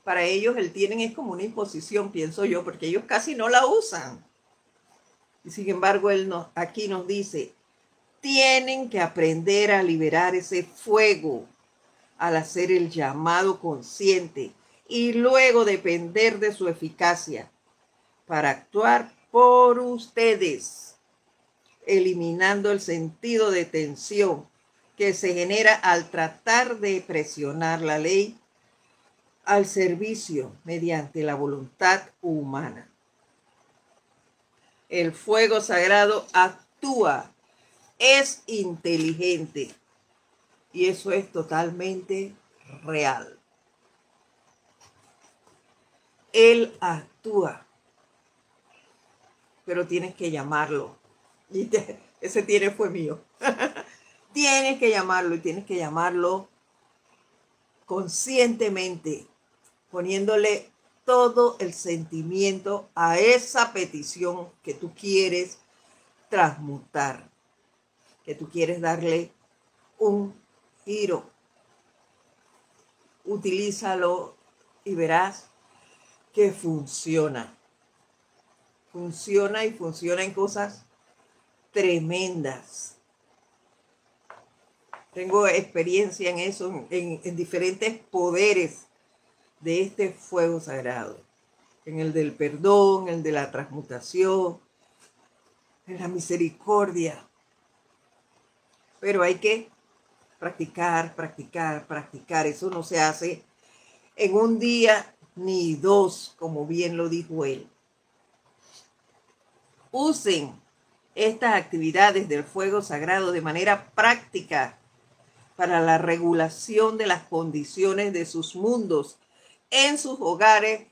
para ellos el tienen es como una imposición, pienso yo, porque ellos casi no la usan. Y sin embargo, él nos, aquí nos dice, tienen que aprender a liberar ese fuego al hacer el llamado consciente y luego depender de su eficacia para actuar por ustedes, eliminando el sentido de tensión que se genera al tratar de presionar la ley al servicio mediante la voluntad humana. El fuego sagrado actúa, es inteligente y eso es totalmente real. Él actúa, pero tienes que llamarlo. Y ese tiene fue mío. tienes que llamarlo y tienes que llamarlo conscientemente poniéndole todo el sentimiento a esa petición que tú quieres transmutar, que tú quieres darle un giro. Utilízalo y verás que funciona. Funciona y funciona en cosas tremendas. Tengo experiencia en eso, en, diferentes poderes de este fuego sagrado. En el del perdón, el de la transmutación, en la misericordia. Pero hay que practicar, practicar, practicar. Eso no se hace en un día ni dos, como bien lo dijo él. Usen estas actividades del fuego sagrado de manera práctica para la regulación de las condiciones de sus mundos en sus hogares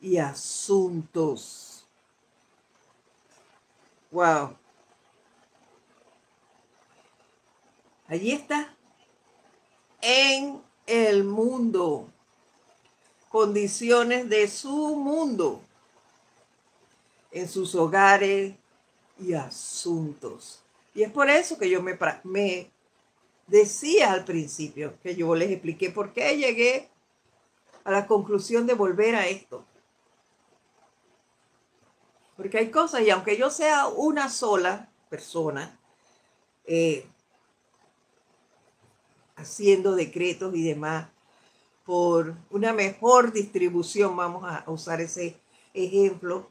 y asuntos. Wow. Allí está. En el mundo. Condiciones de su mundo. En sus hogares y asuntos. Y es por eso que yo me, me decía al principio, que yo les expliqué por qué llegué a la conclusión de volver a esto. Porque hay cosas, y aunque yo sea una sola persona, eh, haciendo decretos y demás, por una mejor distribución, vamos a usar ese ejemplo,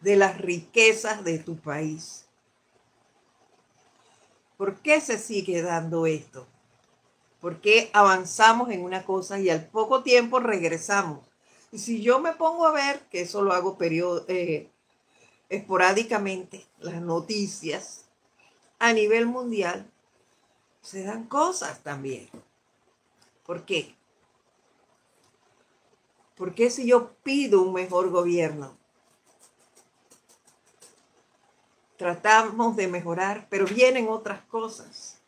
de las riquezas de tu país. ¿Por qué se sigue dando esto? ¿Por qué avanzamos en una cosa y al poco tiempo regresamos? Y si yo me pongo a ver, que eso lo hago eh, esporádicamente, las noticias a nivel mundial, se dan cosas también. ¿Por qué? ¿Por qué si yo pido un mejor gobierno? tratamos de mejorar, pero vienen otras cosas.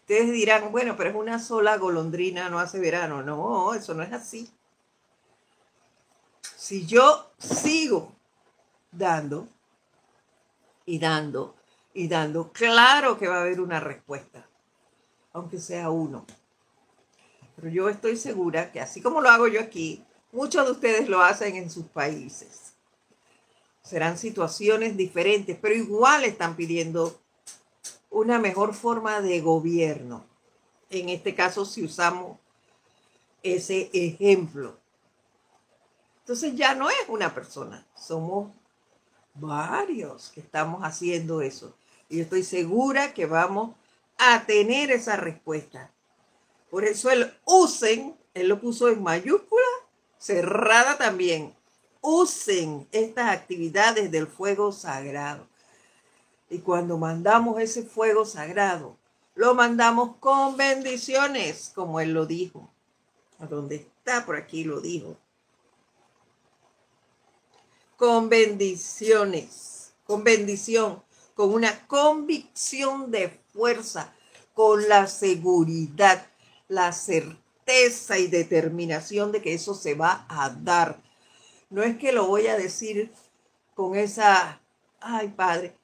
Ustedes dirán, bueno, pero es una sola golondrina, no hace verano. No, eso no es así. Si yo sigo dando y dando y dando, claro que va a haber una respuesta, aunque sea uno. Pero yo estoy segura que así como lo hago yo aquí, muchos de ustedes lo hacen en sus países serán situaciones diferentes, pero igual están pidiendo una mejor forma de gobierno. En este caso, si usamos ese ejemplo. Entonces ya no es una persona, somos varios que estamos haciendo eso. Y estoy segura que vamos a tener esa respuesta. Por eso el usen, él lo puso en mayúscula, cerrada también usen estas actividades del fuego sagrado. Y cuando mandamos ese fuego sagrado, lo mandamos con bendiciones, como él lo dijo. A donde está, por aquí lo dijo. Con bendiciones, con bendición, con una convicción de fuerza, con la seguridad, la certeza y determinación de que eso se va a dar no es que lo voy a decir con esa, ay padre,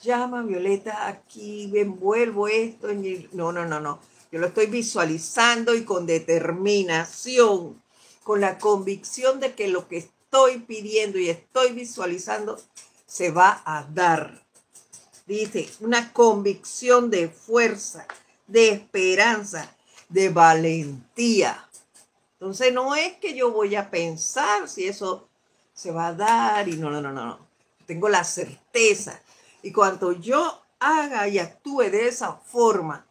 llama Violeta aquí, envuelvo esto No, no, no, no. Yo lo estoy visualizando y con determinación, con la convicción de que lo que estoy pidiendo y estoy visualizando se va a dar. Dice, una convicción de fuerza, de esperanza, de valentía. Entonces no es que yo voy a pensar si eso se va a dar y no, no, no, no. Tengo la certeza. Y cuando yo haga y actúe de esa forma,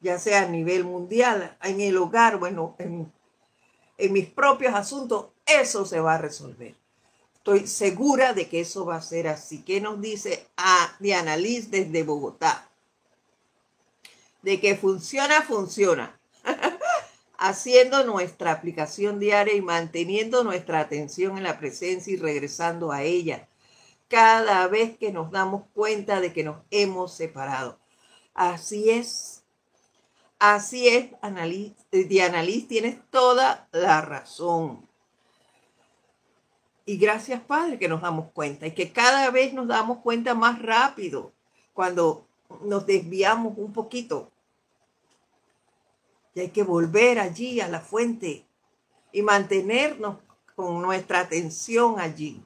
ya sea a nivel mundial, en el hogar, bueno, en, mis propios asuntos, eso se va a resolver. Estoy segura de que eso va a ser así. ¿Qué nos dice a Diana Liz desde Bogotá? De que funciona, funciona. Haciendo nuestra aplicación diaria y manteniendo nuestra atención en la presencia y regresando a ella cada vez que nos damos cuenta de que nos hemos separado. Así es. Así es, Diana Liz, tienes toda la razón. Y gracias, Padre, que nos damos cuenta y que cada vez nos damos cuenta más rápido cuando nos desviamos un poquito hay que volver allí a la fuente y mantenernos con nuestra atención allí.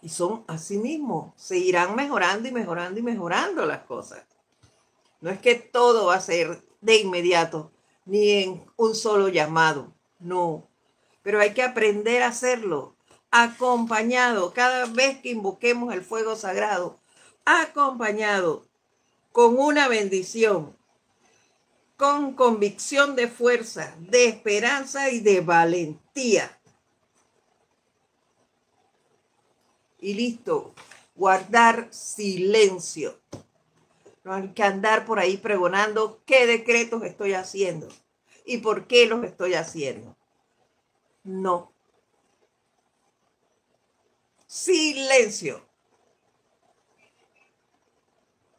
Y son así mismo, se irán mejorando y mejorando y mejorando las cosas. No es que todo va a ser de inmediato, ni en un solo llamado, no. Pero hay que aprender a hacerlo, acompañado, cada vez que invoquemos el fuego sagrado, acompañado con una bendición, con convicción de fuerza, de esperanza y de valentía. Y listo, guardar silencio. No hay que andar por ahí pregonando qué decretos estoy haciendo y por qué los estoy haciendo. No. Silencio.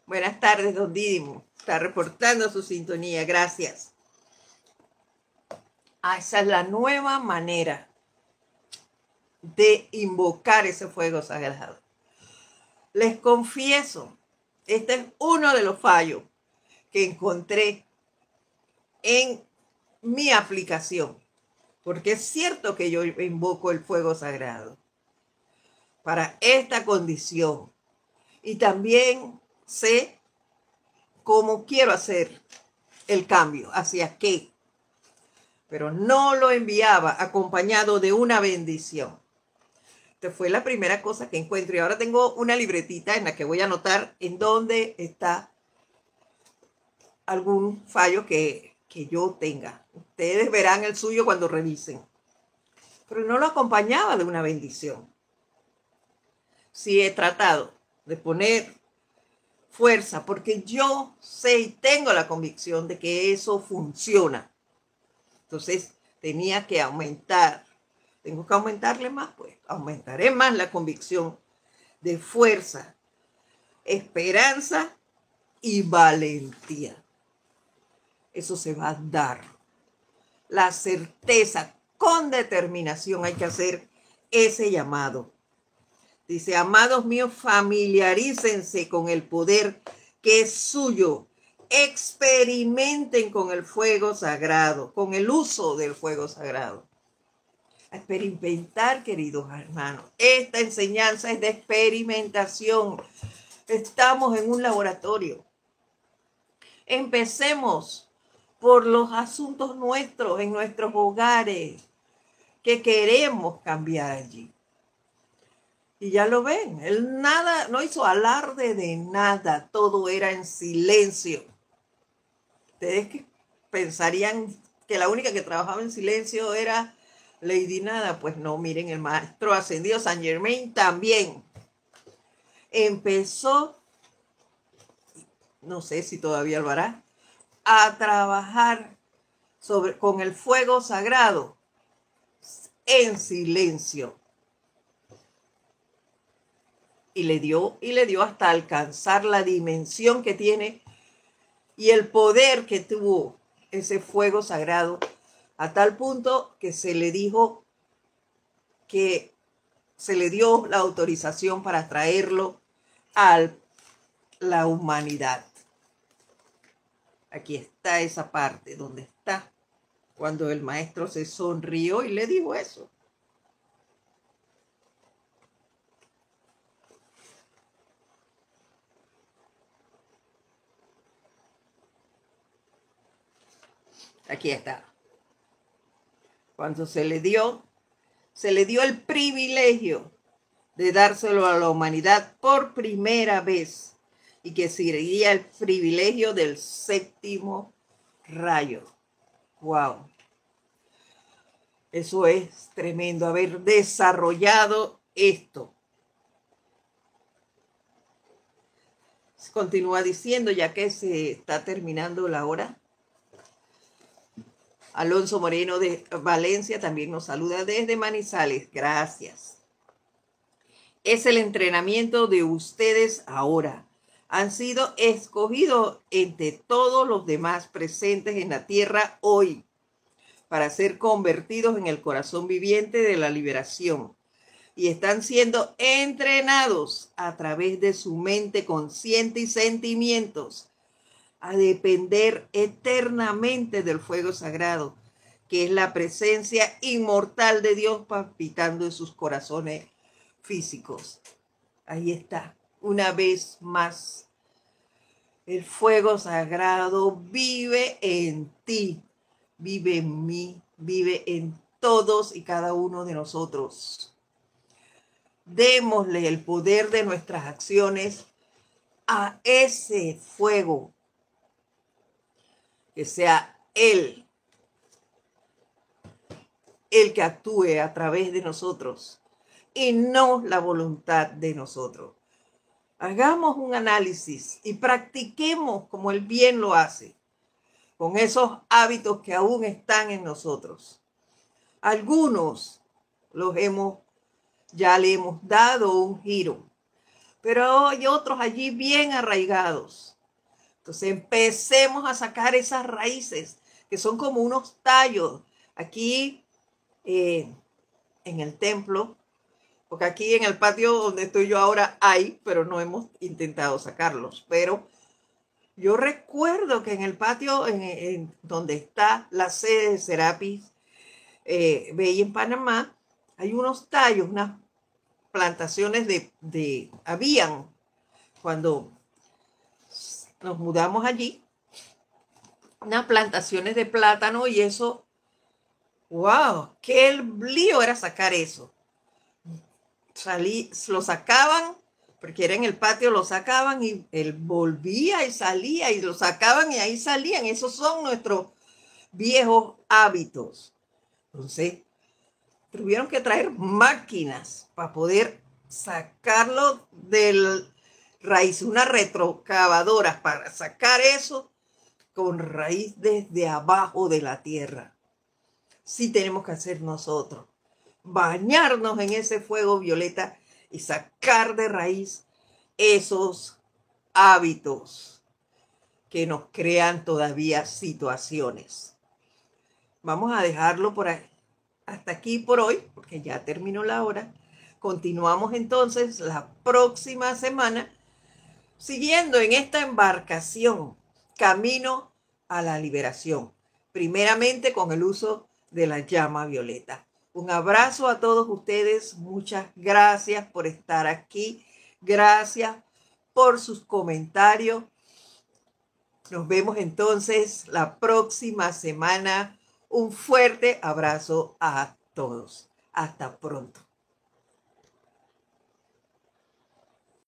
Buenas tardes, don Didimo. Está reportando su sintonía. Gracias. Ah, esa es la nueva manera de invocar ese fuego sagrado. Les confieso este es uno de los fallos que encontré en mi aplicación, porque es cierto que yo invoco el fuego sagrado para esta condición y también sé cómo quiero hacer el cambio, hacia qué, pero no lo enviaba acompañado de una bendición fue la primera cosa que encuentro. Y ahora tengo una libretita en la que voy a anotar en dónde está algún fallo que, que yo tenga. Ustedes verán el suyo cuando revisen. Pero no lo acompañaba de una bendición. Si he tratado de poner fuerza, porque yo sé y tengo la convicción de que eso funciona. Entonces tenía que aumentar tengo que aumentarle más, pues aumentaré más la convicción de fuerza, esperanza y valentía. Eso se va a dar. La certeza, con determinación hay que hacer ese llamado. Dice, amados míos, familiarícense con el poder que es suyo. Experimenten con el fuego sagrado, con el uso del fuego sagrado experimentar, queridos hermanos. Esta enseñanza es de experimentación. Estamos en un laboratorio. Empecemos por los asuntos nuestros, en nuestros hogares, que queremos cambiar allí. Y ya lo ven, él nada, no hizo alarde de nada, todo era en silencio. Ustedes que pensarían que la única que trabajaba en silencio era Lady Nada, pues no, miren, el maestro ascendido San Germain también empezó, no sé si todavía lo hará, a trabajar sobre, con el fuego sagrado en silencio. Y le dio, y le dio hasta alcanzar la dimensión que tiene y el poder que tuvo ese fuego sagrado a tal punto que se le dijo que se le dio la autorización para traerlo a la humanidad. Aquí está esa parte donde está cuando el maestro se sonrió y le dijo eso. Aquí está cuando se le dio, se le dio el privilegio de dárselo a la humanidad por primera vez y que sería el privilegio del séptimo rayo. Wow. Eso es tremendo, haber desarrollado esto. Continúa diciendo, ya que se está terminando la hora. Alonso Moreno de Valencia también nos saluda desde Manizales. Gracias. Es el entrenamiento de ustedes ahora. Han sido escogidos entre todos los demás presentes en la tierra hoy para ser convertidos en el corazón viviente de la liberación. Y están siendo entrenados a través de su mente consciente y sentimientos a depender eternamente del fuego sagrado, que es la presencia inmortal de Dios palpitando en sus corazones físicos. Ahí está, una vez más. El fuego sagrado vive en ti, vive en mí, vive en todos y cada uno de nosotros. Démosle el poder de nuestras acciones a ese fuego. Que sea Él el que actúe a través de nosotros y no la voluntad de nosotros. Hagamos un análisis y practiquemos como el bien lo hace, con esos hábitos que aún están en nosotros. Algunos los hemos, ya le hemos dado un giro, pero hay otros allí bien arraigados. Entonces empecemos a sacar esas raíces que son como unos tallos. Aquí eh, en el templo porque aquí en el patio donde estoy yo ahora hay, pero no hemos intentado sacarlos. Pero yo recuerdo que en el patio donde está la sede de Serapis eh, en Panamá, hay unos tallos, unas plantaciones de, de, habían cuando nos mudamos allí, unas plantaciones de plátano y eso, wow, qué lío era sacar eso salí, lo sacaban, porque era en el patio, lo sacaban y él volvía y salía y lo sacaban y ahí salían. Esos son nuestros viejos hábitos. Entonces, tuvieron que traer máquinas para poder sacarlo del raíz, una retrocavadora para sacar eso con raíz desde abajo de la tierra. Sí tenemos que hacer nosotros bañarnos en ese fuego violeta y sacar de raíz esos hábitos que nos crean todavía situaciones. Vamos a dejarlo por hasta aquí por hoy, porque ya terminó la hora. Continuamos entonces la próxima semana siguiendo en esta embarcación camino a la liberación, primeramente con el uso de la llama violeta. Un abrazo a todos ustedes. Muchas gracias por estar aquí. Gracias por sus comentarios. Nos vemos entonces la próxima semana. Un fuerte abrazo a todos. Hasta pronto.